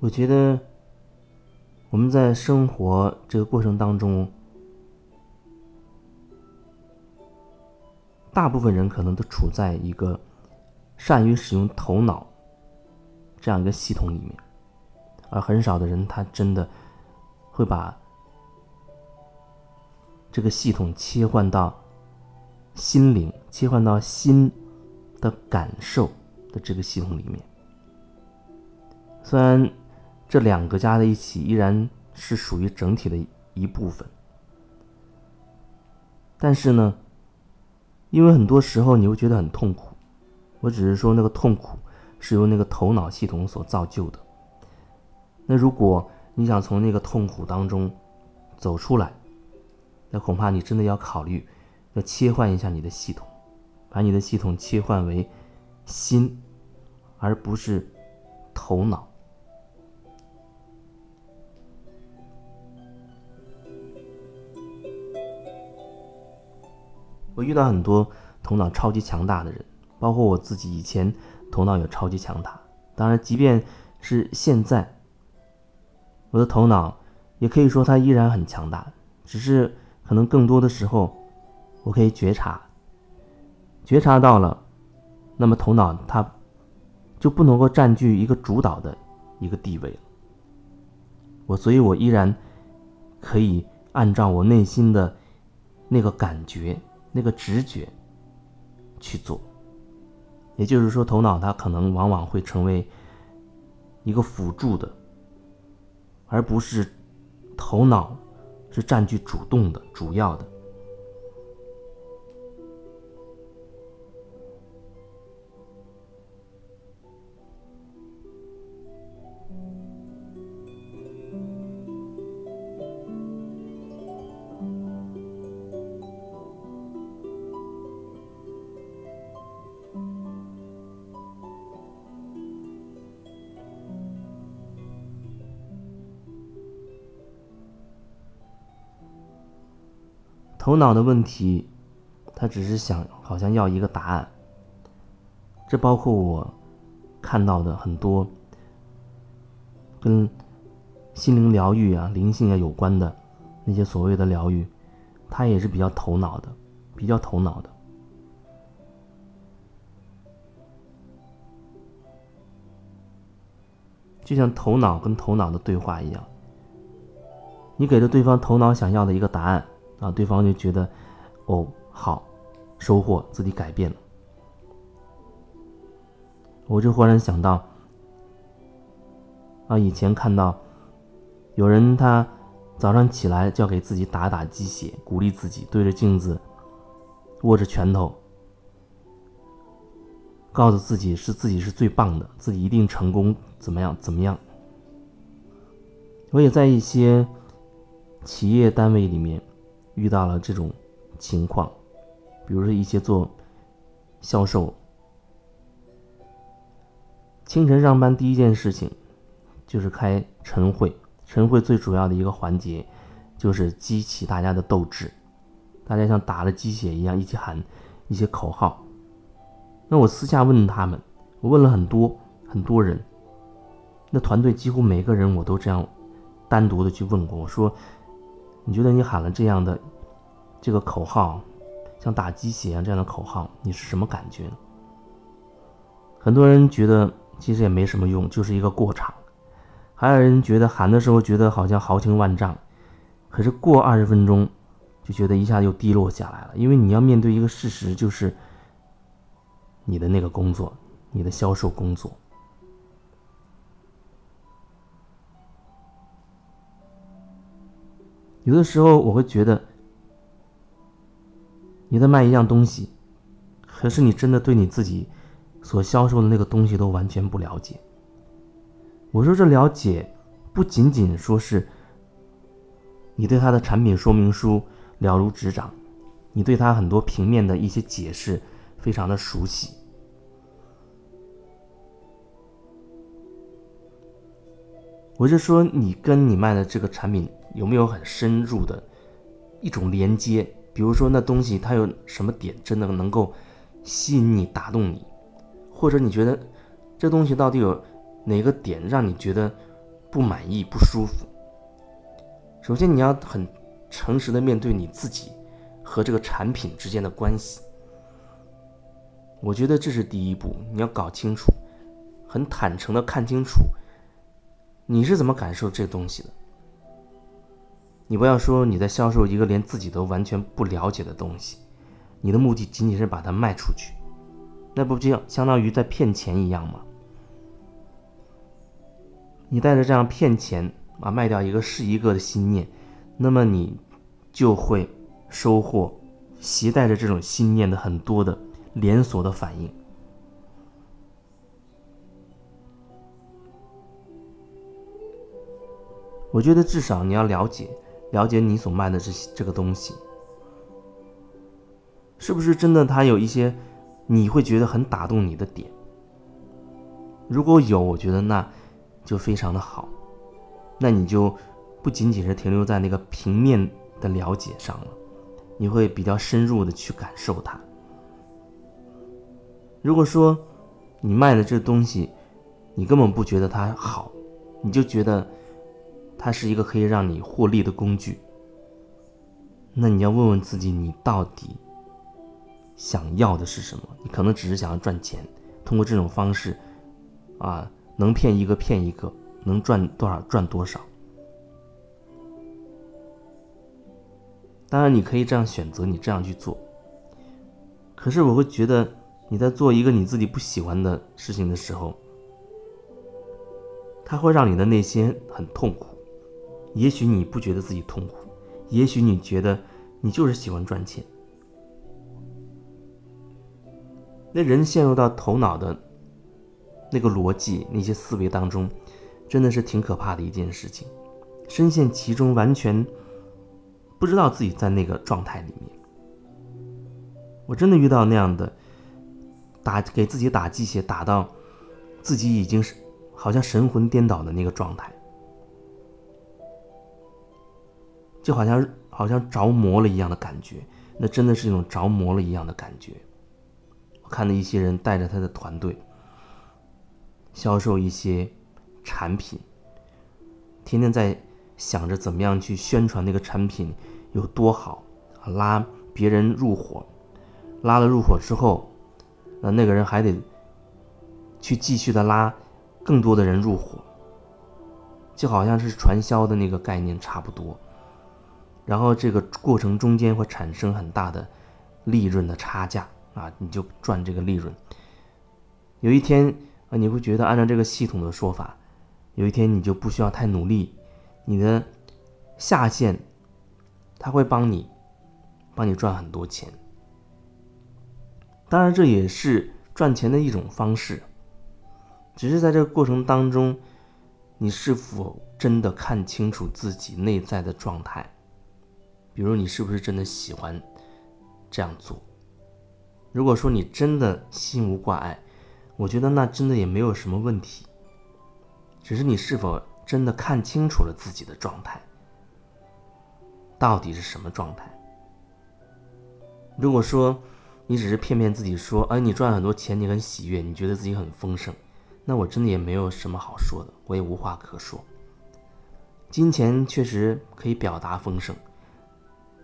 我觉得我们在生活这个过程当中，大部分人可能都处在一个善于使用头脑这样一个系统里面，而很少的人他真的会把这个系统切换到心灵，切换到心的感受的这个系统里面。虽然这两个加在一起依然是属于整体的一部分，但是呢，因为很多时候你会觉得很痛苦，我只是说那个痛苦是由那个头脑系统所造就的。那如果你想从那个痛苦当中走出来，那恐怕你真的要考虑要切换一下你的系统，把你的系统切换为心，而不是头脑。我遇到很多头脑超级强大的人，包括我自己以前头脑也超级强大。当然，即便是现在，我的头脑也可以说它依然很强大，只是可能更多的时候，我可以觉察，觉察到了，那么头脑它就不能够占据一个主导的一个地位了。我所以，我依然可以按照我内心的那个感觉。那个直觉去做，也就是说，头脑它可能往往会成为一个辅助的，而不是头脑是占据主动的、主要的。头脑的问题，他只是想好像要一个答案。这包括我看到的很多跟心灵疗愈啊、灵性啊有关的那些所谓的疗愈，它也是比较头脑的，比较头脑的。就像头脑跟头脑的对话一样，你给了对方头脑想要的一个答案。啊，对方就觉得，哦，好，收获自己改变了。我就忽然想到，啊，以前看到有人他早上起来就要给自己打打鸡血，鼓励自己对着镜子握着拳头，告诉自己是自己是最棒的，自己一定成功，怎么样怎么样。我也在一些企业单位里面。遇到了这种情况，比如说一些做销售，清晨上班第一件事情就是开晨会。晨会最主要的一个环节就是激起大家的斗志，大家像打了鸡血一样一起喊一些口号。那我私下问他们，我问了很多很多人，那团队几乎每个人我都这样单独的去问过，我说。你觉得你喊了这样的这个口号，像打鸡血啊这样的口号，你是什么感觉？很多人觉得其实也没什么用，就是一个过场；还有人觉得喊的时候觉得好像豪情万丈，可是过二十分钟就觉得一下又低落下来了，因为你要面对一个事实，就是你的那个工作，你的销售工作。有的时候我会觉得，你在卖一样东西，可是你真的对你自己所销售的那个东西都完全不了解。我说这了解，不仅仅说是你对他的产品说明书了如指掌，你对他很多平面的一些解释非常的熟悉。我就说你跟你卖的这个产品。有没有很深入的一种连接？比如说，那东西它有什么点真的能够吸引你、打动你，或者你觉得这东西到底有哪个点让你觉得不满意、不舒服。首先，你要很诚实的面对你自己和这个产品之间的关系。我觉得这是第一步，你要搞清楚，很坦诚的看清楚，你是怎么感受这东西的。你不要说你在销售一个连自己都完全不了解的东西，你的目的仅仅是把它卖出去，那不就相当于在骗钱一样吗？你带着这样骗钱啊卖掉一个是一个的心念，那么你就会收获携带着这种心念的很多的连锁的反应。我觉得至少你要了解了解你所卖的这些这个东西，是不是真的？它有一些你会觉得很打动你的点。如果有，我觉得那。就非常的好，那你就不仅仅是停留在那个平面的了解上了，你会比较深入的去感受它。如果说你卖的这东西，你根本不觉得它好，你就觉得它是一个可以让你获利的工具，那你要问问自己，你到底想要的是什么？你可能只是想要赚钱，通过这种方式，啊。能骗一个骗一个，能赚多少赚多少。当然，你可以这样选择，你这样去做。可是，我会觉得你在做一个你自己不喜欢的事情的时候，它会让你的内心很痛苦。也许你不觉得自己痛苦，也许你觉得你就是喜欢赚钱。那人陷入到头脑的。那个逻辑，那些思维当中，真的是挺可怕的一件事情。深陷其中，完全不知道自己在那个状态里面。我真的遇到那样的，打给自己打鸡血，打到自己已经是好像神魂颠倒的那个状态，就好像好像着魔了一样的感觉。那真的是一种着魔了一样的感觉。我看到一些人带着他的团队。销售一些产品，天天在想着怎么样去宣传那个产品有多好，拉别人入伙，拉了入伙之后，那那个人还得去继续的拉更多的人入伙，就好像是传销的那个概念差不多。然后这个过程中间会产生很大的利润的差价啊，你就赚这个利润。有一天。啊，你会觉得按照这个系统的说法，有一天你就不需要太努力，你的下线他会帮你，帮你赚很多钱。当然，这也是赚钱的一种方式，只是在这个过程当中，你是否真的看清楚自己内在的状态？比如，你是不是真的喜欢这样做？如果说你真的心无挂碍。我觉得那真的也没有什么问题，只是你是否真的看清楚了自己的状态，到底是什么状态？如果说你只是骗骗自己说，哎，你赚了很多钱，你很喜悦，你觉得自己很丰盛，那我真的也没有什么好说的，我也无话可说。金钱确实可以表达丰盛，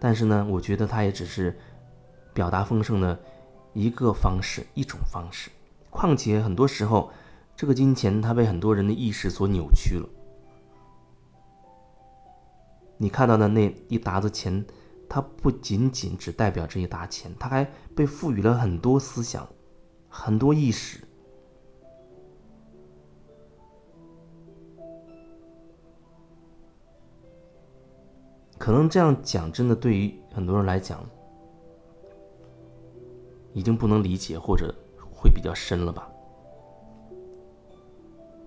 但是呢，我觉得它也只是表达丰盛的一个方式，一种方式。况且很多时候，这个金钱它被很多人的意识所扭曲了。你看到的那一沓子钱，它不仅仅只代表这一沓钱，它还被赋予了很多思想、很多意识。可能这样讲，真的对于很多人来讲，已经不能理解，或者。会比较深了吧？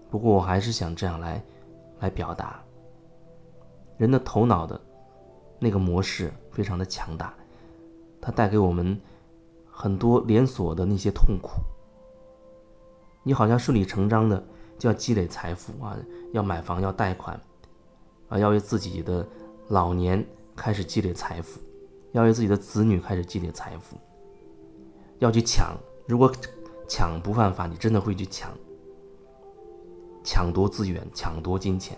不过我还是想这样来，来表达。人的头脑的那个模式非常的强大，它带给我们很多连锁的那些痛苦。你好像顺理成章的就要积累财富啊，要买房，要贷款，啊，要为自己的老年开始积累财富，要为自己的子女开始积累财富，要去抢。如果抢不犯法，你真的会去抢，抢夺资源，抢夺金钱，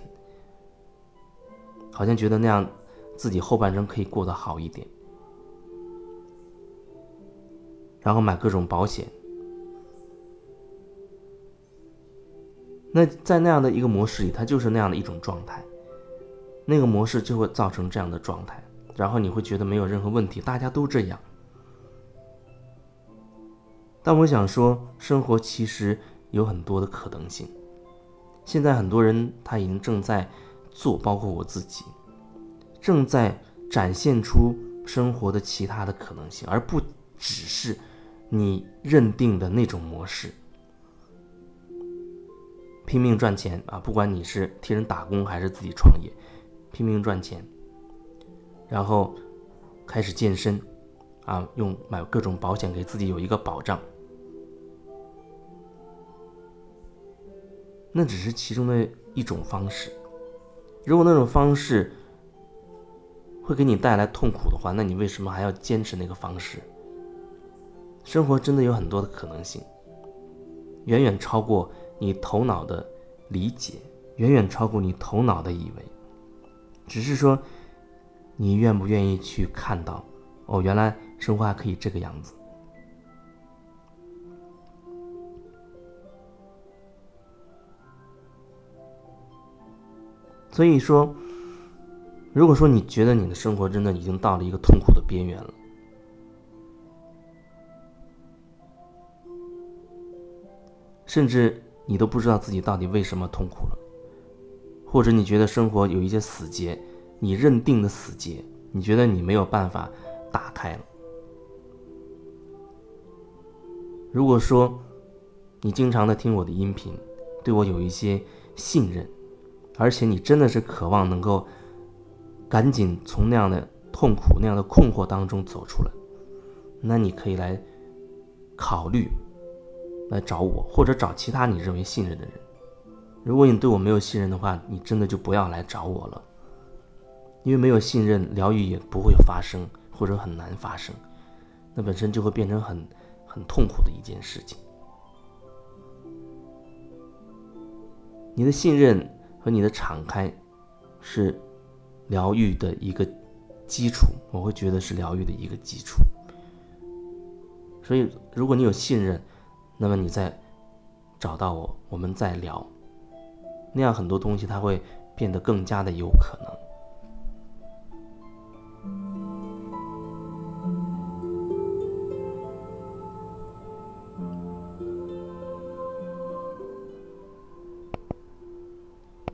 好像觉得那样自己后半生可以过得好一点，然后买各种保险。那在那样的一个模式里，它就是那样的一种状态，那个模式就会造成这样的状态，然后你会觉得没有任何问题，大家都这样。但我想说，生活其实有很多的可能性。现在很多人他已经正在做，包括我自己，正在展现出生活的其他的可能性，而不只是你认定的那种模式。拼命赚钱啊！不管你是替人打工还是自己创业，拼命赚钱，然后开始健身啊，用买各种保险给自己有一个保障。那只是其中的一种方式。如果那种方式会给你带来痛苦的话，那你为什么还要坚持那个方式？生活真的有很多的可能性，远远超过你头脑的理解，远远超过你头脑的以为。只是说，你愿不愿意去看到？哦，原来生活还可以这个样子。所以说，如果说你觉得你的生活真的已经到了一个痛苦的边缘了，甚至你都不知道自己到底为什么痛苦了，或者你觉得生活有一些死结，你认定的死结，你觉得你没有办法打开了。如果说你经常的听我的音频，对我有一些信任。而且你真的是渴望能够赶紧从那样的痛苦、那样的困惑当中走出来，那你可以来考虑来找我，或者找其他你认为信任的人。如果你对我没有信任的话，你真的就不要来找我了，因为没有信任，疗愈也不会发生，或者很难发生，那本身就会变成很很痛苦的一件事情。你的信任。和你的敞开，是疗愈的一个基础。我会觉得是疗愈的一个基础。所以，如果你有信任，那么你再找到我，我们再聊，那样很多东西它会变得更加的有可能。